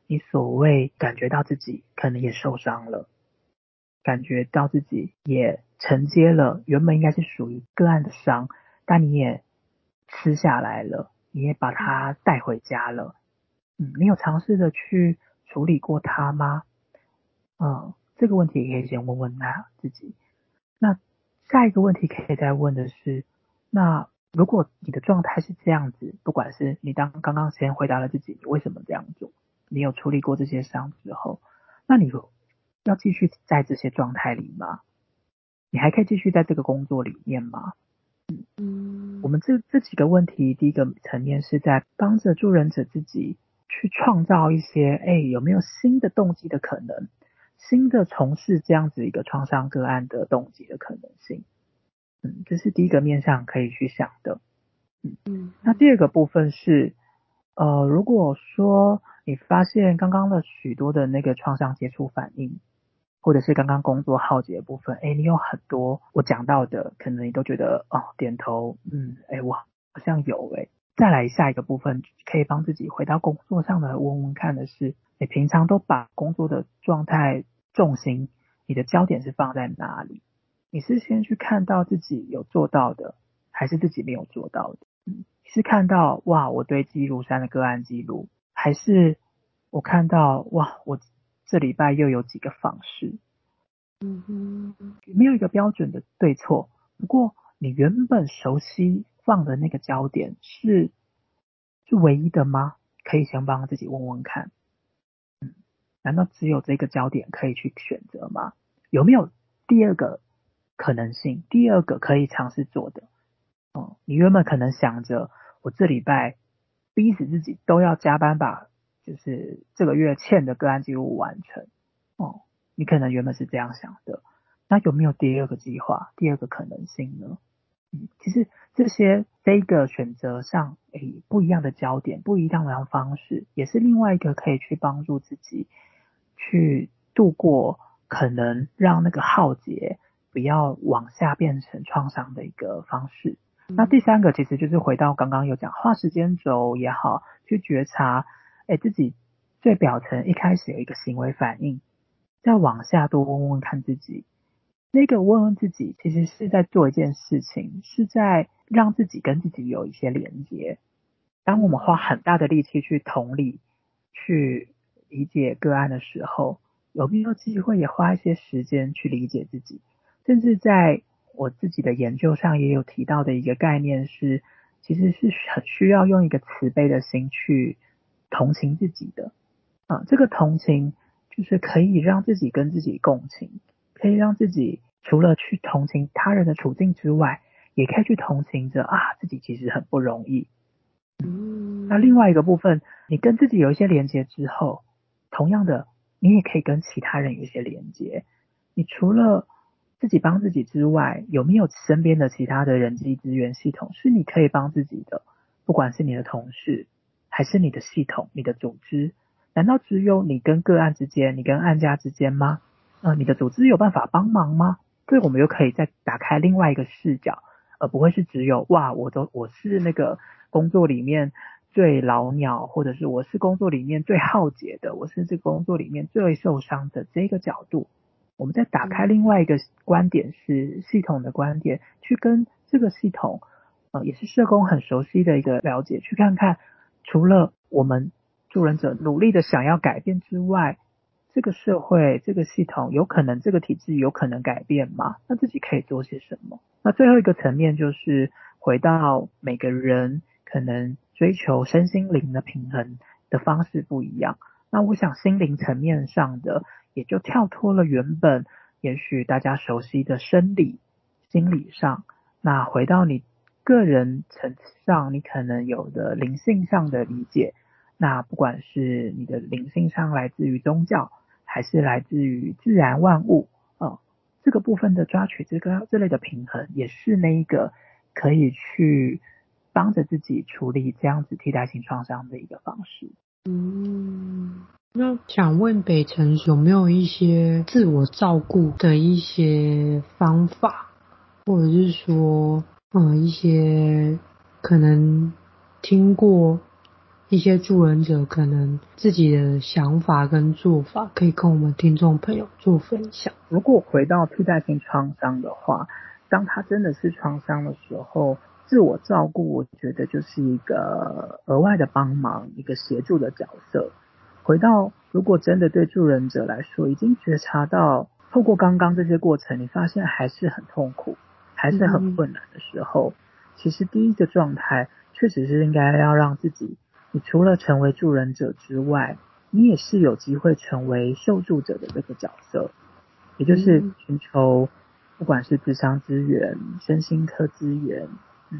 你所谓感觉到自己可能也受伤了，感觉到自己也承接了原本应该是属于个案的伤，但你也吃下来了。你也把它带回家了，嗯，你有尝试着去处理过他吗？嗯，这个问题也可以先问问他自己。那下一个问题可以再问的是，那如果你的状态是这样子，不管是你当刚刚先回答了自己，你为什么这样做？你有处理过这些伤之后，那你要继续在这些状态里吗？你还可以继续在这个工作里面吗？嗯，我们这这几个问题，第一个层面是在帮着助人者自己去创造一些，哎，有没有新的动机的可能，新的从事这样子一个创伤个案的动机的可能性。嗯，这是第一个面向可以去想的。嗯嗯，那第二个部分是，呃，如果说你发现刚刚的许多的那个创伤接触反应。或者是刚刚工作耗竭的部分，哎，你有很多我讲到的，可能你都觉得哦，点头，嗯，哎，我好像有哎。再来下一个部分，可以帮自己回到工作上的问问看的是，你平常都把工作的状态重心，你的焦点是放在哪里？你是先去看到自己有做到的，还是自己没有做到的？嗯，你是看到哇，我堆积如山的个案记录，还是我看到哇，我。这礼拜又有几个访视，嗯哼，没有一个标准的对错。不过你原本熟悉放的那个焦点是是唯一的吗？可以先帮自己问问看。难道只有这个焦点可以去选择吗？有没有第二个可能性？第二个可以尝试做的？哦、你原本可能想着我这礼拜逼死自己都要加班把。就是这个月欠的个案记录完成哦，你可能原本是这样想的，那有没有第二个计划、第二个可能性呢？嗯，其实这些这个选择上，诶，不一样的焦点、不一样的方式，也是另外一个可以去帮助自己去度过可能让那个浩劫不要往下变成创伤的一个方式。嗯。那第三个其实就是回到刚刚有讲画时间轴也好，去觉察。哎，自己最表层一开始有一个行为反应，再往下多问问看自己，那个问问自己，其实是在做一件事情，是在让自己跟自己有一些连接。当我们花很大的力气去同理、去理解个案的时候，有没有机会也花一些时间去理解自己？甚至在我自己的研究上也有提到的一个概念是，其实是很需要用一个慈悲的心去。同情自己的啊，这个同情就是可以让自己跟自己共情，可以让自己除了去同情他人的处境之外，也可以去同情着啊，自己其实很不容易。嗯，那另外一个部分，你跟自己有一些连接之后，同样的，你也可以跟其他人有一些连接。你除了自己帮自己之外，有没有身边的其他的人际资源系统是你可以帮自己的？不管是你的同事。还是你的系统、你的组织，难道只有你跟个案之间，你跟案家之间吗？呃，你的组织有办法帮忙吗？这我们又可以再打开另外一个视角，而不会是只有哇，我都我是那个工作里面最老鸟，或者是我是工作里面最耗竭的，我是这个工作里面最受伤的这个角度。我们再打开另外一个观点，是系统的观点，去跟这个系统，呃，也是社工很熟悉的一个了解，去看看除了我们助人者努力的想要改变之外，这个社会、这个系统有可能，这个体制有可能改变吗？那自己可以做些什么？那最后一个层面就是回到每个人可能追求身心灵的平衡的方式不一样。那我想心灵层面上的。也就跳脱了原本也许大家熟悉的生理、心理上，那回到你个人层次上，你可能有的灵性上的理解，那不管是你的灵性上来自于宗教，还是来自于自然万物，哦，这个部分的抓取这个这类的平衡，也是那一个可以去帮着自己处理这样子替代性创伤的一个方式。嗯。那想问北辰有没有一些自我照顾的一些方法，或者是说，嗯，一些可能听过一些助人者可能自己的想法跟做法，可以跟我们听众朋友做分享。如果回到替代性创伤的话，当他真的是创伤的时候，自我照顾，我觉得就是一个额外的帮忙，一个协助的角色。回到，如果真的对助人者来说，已经觉察到，透过刚刚这些过程，你发现还是很痛苦，还是很困难的时候，嗯、其实第一个状态确实是应该要让自己，你除了成为助人者之外，你也是有机会成为受助者的这个角色，也就是寻求，不管是智商资源、身心科资源、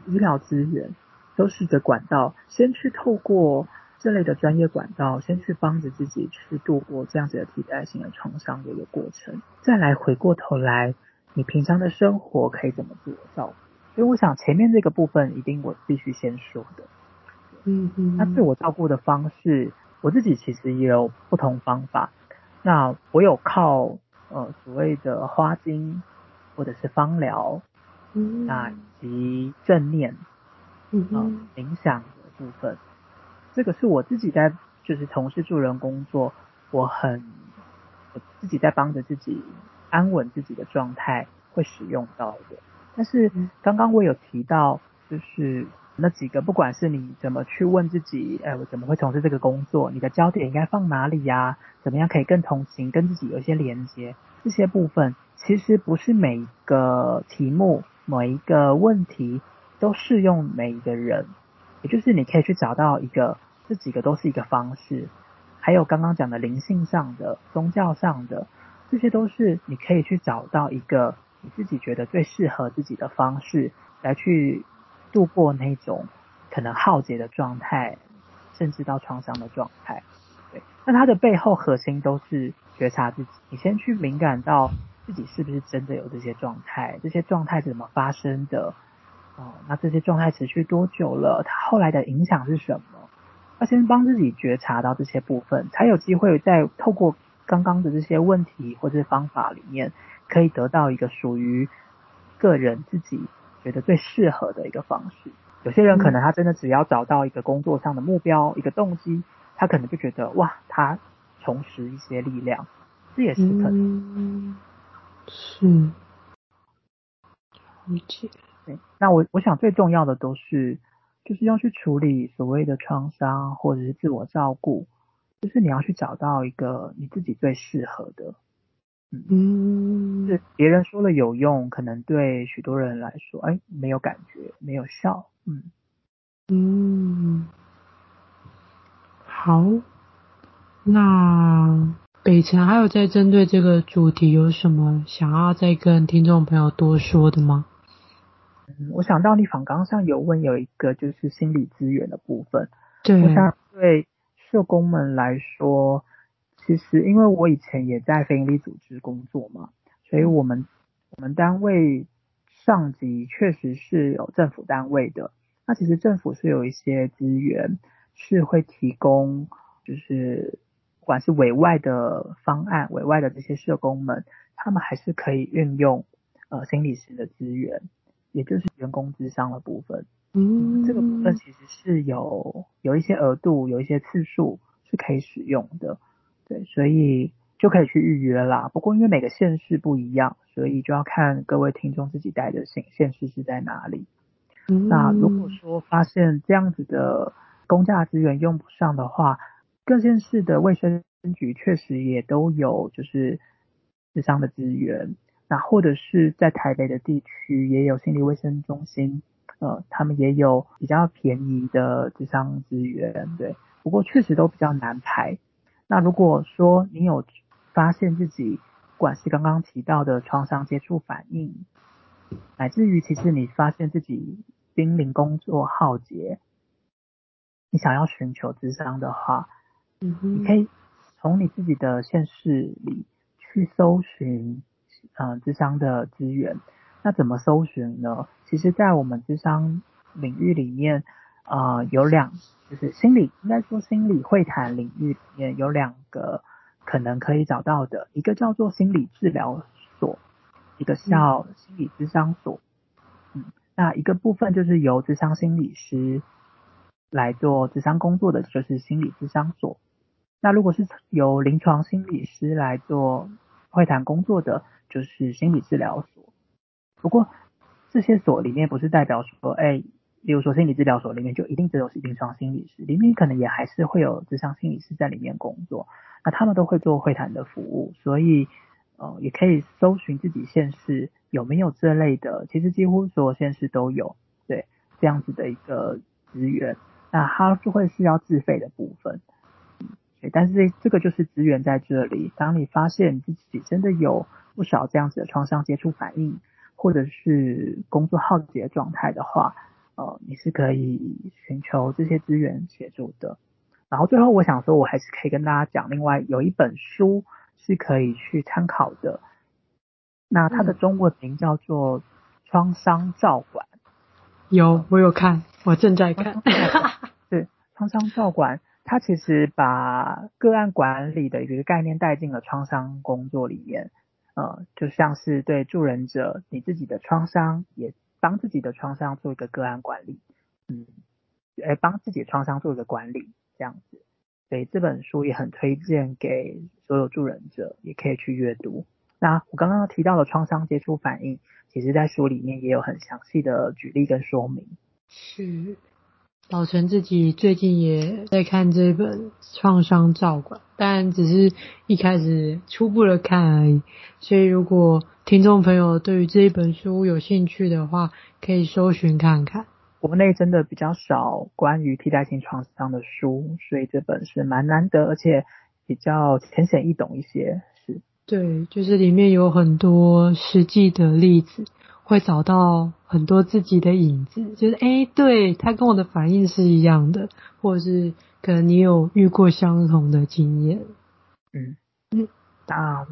医疗资源，都是个管道，先去透过。这类的专业管道，先去帮着自己去度过这样子的替代性的创伤的一个过程，再来回过头来，你平常的生活可以怎么自我照顾？所以我想前面这个部分一定我必须先说的。嗯嗯。那自我照顾的方式，我自己其实也有不同方法。那我有靠呃所谓的花精，或者是芳疗，嗯，那以及正念，嗯、呃、冥想的部分。这个是我自己在就是从事助人工作，我很我自己在帮着自己安稳自己的状态会使用到的。但是刚刚我有提到，就是那几个，不管是你怎么去问自己，哎，我怎么会从事这个工作？你的焦点应该放哪里呀？怎么样可以更同情，跟自己有一些连接？这些部分其实不是每个题目、每一个问题都适用每一个人，也就是你可以去找到一个。这几个都是一个方式，还有刚刚讲的灵性上的、宗教上的，这些都是你可以去找到一个你自己觉得最适合自己的方式，来去度过那种可能浩劫的状态，甚至到创伤的状态。对，那它的背后核心都是觉察自己，你先去敏感到自己是不是真的有这些状态，这些状态是怎么发生的？哦，那这些状态持续多久了？它后来的影响是什么？要先帮自己觉察到这些部分，才有机会再透过刚刚的这些问题或者是方法里面，可以得到一个属于个人自己觉得最适合的一个方式。有些人可能他真的只要找到一个工作上的目标、一个动机，他可能就觉得哇，他重拾一些力量，这也是可能。嗯，是，理解。对，那我我想最重要的都是。就是要去处理所谓的创伤，或者是自我照顾，就是你要去找到一个你自己最适合的。嗯，是别人说了有用，可能对许多人来说，哎，没有感觉，没有效。嗯嗯，好，那北辰还有在针对这个主题有什么想要再跟听众朋友多说的吗？嗯，我想到你访纲上有问有一个就是心理资源的部分。对，我想对社工们来说，其实因为我以前也在非营利组织工作嘛，所以我们我们单位上级确实是有政府单位的。那其实政府是有一些资源是会提供，就是管是委外的方案，委外的这些社工们，他们还是可以运用呃心理师的资源，也就是员工智商的部分。嗯，这个部分其实是有有一些额度，有一些次数是可以使用的。对，所以就可以去预约啦。不过因为每个县市不一样，所以就要看各位听众自己待的县县市是在哪里。嗯，那如果说发现这样子的公价资源用不上的话，各县市的卫生局确实也都有就是智商的资源。那或者是在台北的地区也有心理卫生中心，呃，他们也有比较便宜的智商资源。对，不过确实都比较难排。那如果说你有发现自己，不管是刚刚提到的创伤接触反应，乃至于其实你发现自己濒临工作耗竭，你想要寻求智商的话，嗯哼，你可以从你自己的现实里去搜寻，呃，智商的资源。那怎么搜寻呢？其实，在我们智商领域里面，呃，有两，就是心理，应该说心理会谈领域里面有两个可能可以找到的，一个叫做心理治疗所，一个叫心理咨商所。嗯，那一个部分就是由智商心理师来做智商工作的，就是心理咨商所。那如果是由临床心理师来做会谈工作的，就是心理治疗所。不过这些所里面不是代表说，哎。比如说心理治疗所里面就一定只有是临床心理师，里面可能也还是会有智商心理师在里面工作，那他们都会做会谈的服务，所以呃也可以搜寻自己县市有没有这类的，其实几乎所有县市都有，对，这样子的一个资源，那它就会是要自费的部分，对，但是这个就是资源在这里，当你发现自己真的有不少这样子的创伤接触反应，或者是工作耗竭状态的话。呃，你是可以寻求这些资源协助的。然后最后我想说，我还是可以跟大家讲，另外有一本书是可以去参考的。那它的中文名叫做《创伤照管》。有，我有看，我正在看。对，创伤照管，他其实把个案管理的一个概念带进了创伤工作里面。呃，就像是对助人者，你自己的创伤也。帮自己的创伤做一个个案管理，嗯，哎，帮自己的创伤做一个管理，这样子，所以这本书也很推荐给所有助人者，也可以去阅读。那我刚刚提到的创伤接触反应，其实在书里面也有很详细的举例跟说明。是。老陈自己最近也在看这本创伤照管，但只是一开始初步的看而已。所以如果听众朋友对于这一本书有兴趣的话，可以搜寻看看。国内真的比较少关于替代性创伤的书，所以这本是蛮难得，而且比较浅显易懂一些。是，对，就是里面有很多实际的例子。会找到很多自己的影子，就是诶，对，他跟我的反应是一样的，或者是可能你有遇过相同的经验。嗯嗯，那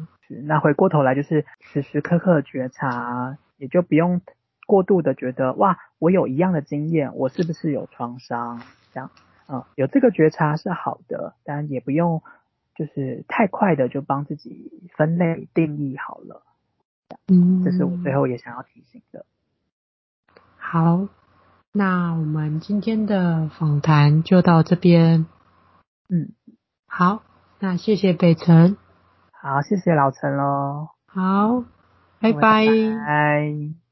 那回过头来就是时时刻刻觉察，也就不用过度的觉得哇，我有一样的经验，我是不是有创伤？这样，嗯，有这个觉察是好的，但也不用就是太快的就帮自己分类定义好了。嗯，这是我最后也想要提醒的。好，那我们今天的访谈就到这边。嗯，好，那谢谢北辰。好，谢谢老陈喽。好，拜拜。拜拜。